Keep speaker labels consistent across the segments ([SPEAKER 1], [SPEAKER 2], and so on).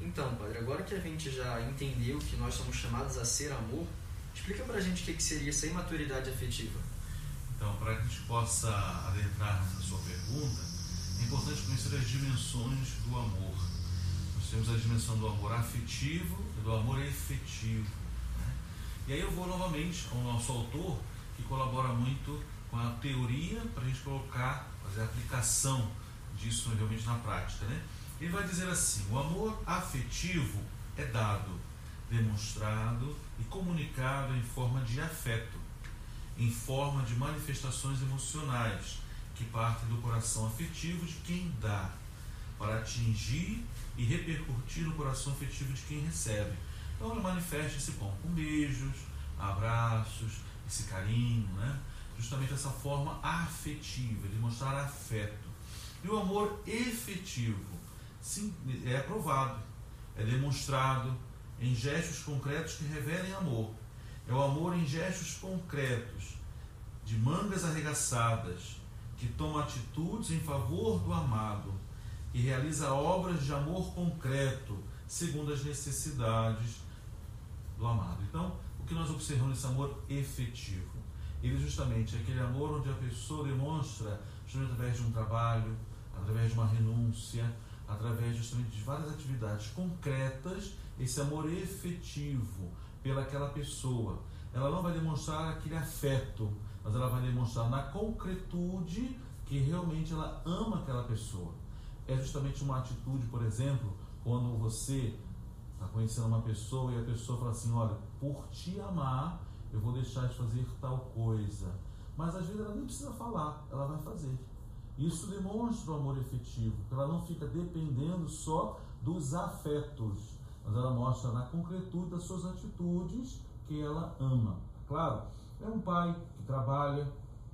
[SPEAKER 1] Então, padre, agora que a gente já entendeu que nós somos chamados a ser amor, explica pra gente o que seria essa imaturidade afetiva.
[SPEAKER 2] Então, para que a gente possa adentrar nessa sua pergunta, é importante conhecer as dimensões do amor. Nós temos a dimensão do amor afetivo e do amor efetivo. Né? E aí eu vou novamente ao nosso autor, que colabora muito com a teoria para a gente colocar, fazer a aplicação disso realmente na prática. Né? Ele vai dizer assim: o amor afetivo é dado, demonstrado e comunicado em forma de afeto, em forma de manifestações emocionais que partem do coração afetivo de quem dá, para atingir e repercutir no coração afetivo de quem recebe. Então ele manifesta esse pão com beijos, abraços, esse carinho, né? justamente essa forma afetiva, de mostrar afeto. E o amor efetivo sim, é aprovado, é demonstrado em gestos concretos que revelem amor. É o amor em gestos concretos, de mangas arregaçadas, que toma atitudes em favor do amado, que realiza obras de amor concreto, segundo as necessidades do amado. Então, o que nós observamos nesse amor efetivo? Ele justamente é aquele amor onde a pessoa demonstra, justamente através de um trabalho, através de uma renúncia, através justamente de várias atividades concretas, esse amor efetivo pelaquela pessoa. Ela não vai demonstrar aquele afeto, mas ela vai demonstrar na concretude que realmente ela ama aquela pessoa. É justamente uma atitude, por exemplo, quando você está conhecendo uma pessoa e a pessoa fala assim: Olha, por te amar, eu vou deixar de fazer tal coisa. Mas às vezes ela nem precisa falar, ela vai fazer. Isso demonstra o amor efetivo, ela não fica dependendo só dos afetos, mas ela mostra na concretude das suas atitudes que ela ama. Claro, é um pai que trabalha,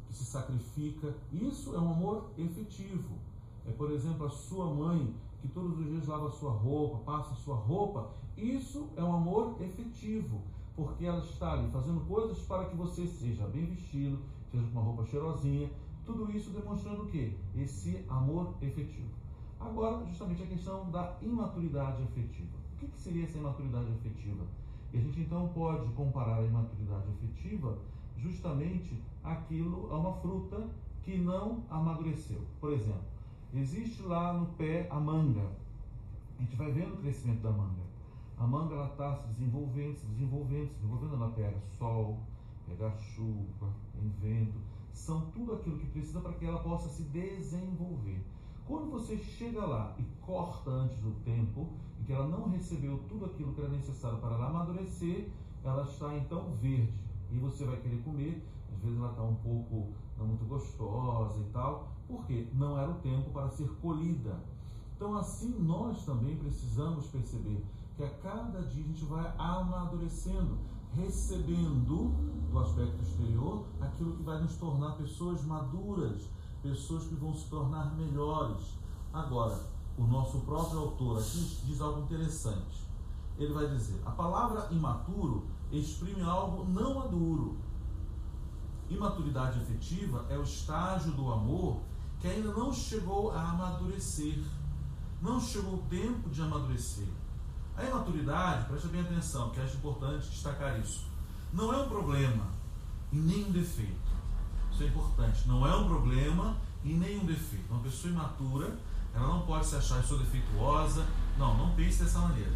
[SPEAKER 2] que se sacrifica, isso é um amor efetivo. É, por exemplo, a sua mãe que todos os dias lava sua roupa, passa sua roupa, isso é um amor efetivo, porque ela está ali fazendo coisas para que você seja bem vestido, seja com uma roupa cheirosinha, tudo isso demonstrando o quê? Esse amor efetivo. Agora, justamente a questão da imaturidade afetiva. O que, que seria essa imaturidade afetiva? E a gente então pode comparar a imaturidade afetiva justamente aquilo a uma fruta que não amadureceu. Por exemplo, existe lá no pé a manga. A gente vai vendo o crescimento da manga. A manga ela está se desenvolvendo, se desenvolvendo, se desenvolvendo. Ela pega sol, pega chuva, tem vento são tudo aquilo que precisa para que ela possa se desenvolver. Quando você chega lá e corta antes do tempo, e que ela não recebeu tudo aquilo que era necessário para ela amadurecer, ela está então verde. E você vai querer comer, às vezes ela está um pouco não muito gostosa e tal, porque não era o tempo para ser colhida. Então, assim, nós também precisamos perceber que a cada dia a gente vai amadurecendo, recebendo do aspecto exterior aquilo que vai nos tornar pessoas maduras, pessoas que vão se tornar melhores. Agora, o nosso próprio autor aqui diz algo interessante. Ele vai dizer: a palavra imaturo exprime algo não maduro. Imaturidade afetiva é o estágio do amor que ainda não chegou a amadurecer. Não chegou o tempo de amadurecer. A imaturidade, preste bem atenção, que acho importante destacar isso, não é um problema e nem um defeito. Isso é importante. Não é um problema e nem um defeito. Uma pessoa imatura, ela não pode se achar sou defeituosa. Não, não pense dessa maneira.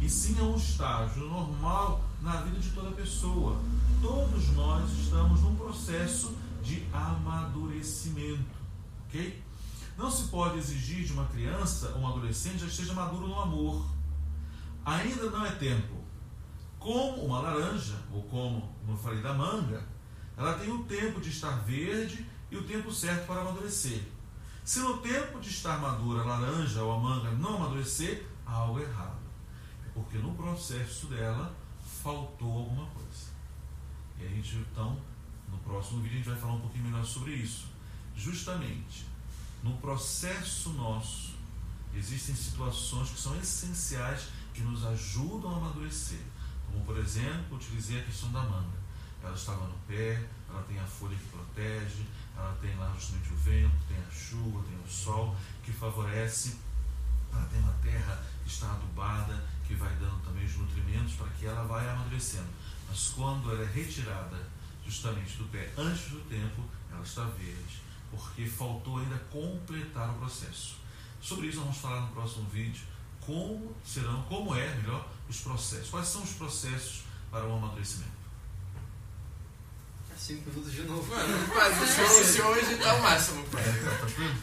[SPEAKER 2] E sim é um estágio normal na vida de toda pessoa. Todos nós estamos num processo de amadurecimento. Ok? Não se pode exigir de uma criança ou um adolescente já esteja maduro no amor ainda não é tempo. Como uma laranja, ou como, eu falei da manga, ela tem o tempo de estar verde e o tempo certo para amadurecer. Se no tempo de estar madura a laranja ou a manga não amadurecer, há algo errado. É porque no processo dela faltou alguma coisa. E a gente então, no próximo vídeo, a gente vai falar um pouquinho melhor sobre isso. Justamente, no processo nosso, existem situações que são essenciais que nos ajudam a amadurecer. Como, por exemplo, utilizei a questão da manga. Ela estava no pé, ela tem a folha que protege, ela tem lá justamente o vento, tem a chuva, tem o sol, que favorece. Ela tem uma terra que está adubada, anos para que ela vá amadurecendo. Mas quando ela é retirada justamente do pé antes do tempo, ela está verde, porque faltou ainda completar o processo. Sobre isso vamos falar no próximo vídeo, como serão, como é, melhor, os processos. Quais são os processos para o amadurecimento?
[SPEAKER 1] Cinco minutos de novo.
[SPEAKER 3] Mano, quase. Se hoje tá o máximo, pai.
[SPEAKER 2] É, tá tranquilo?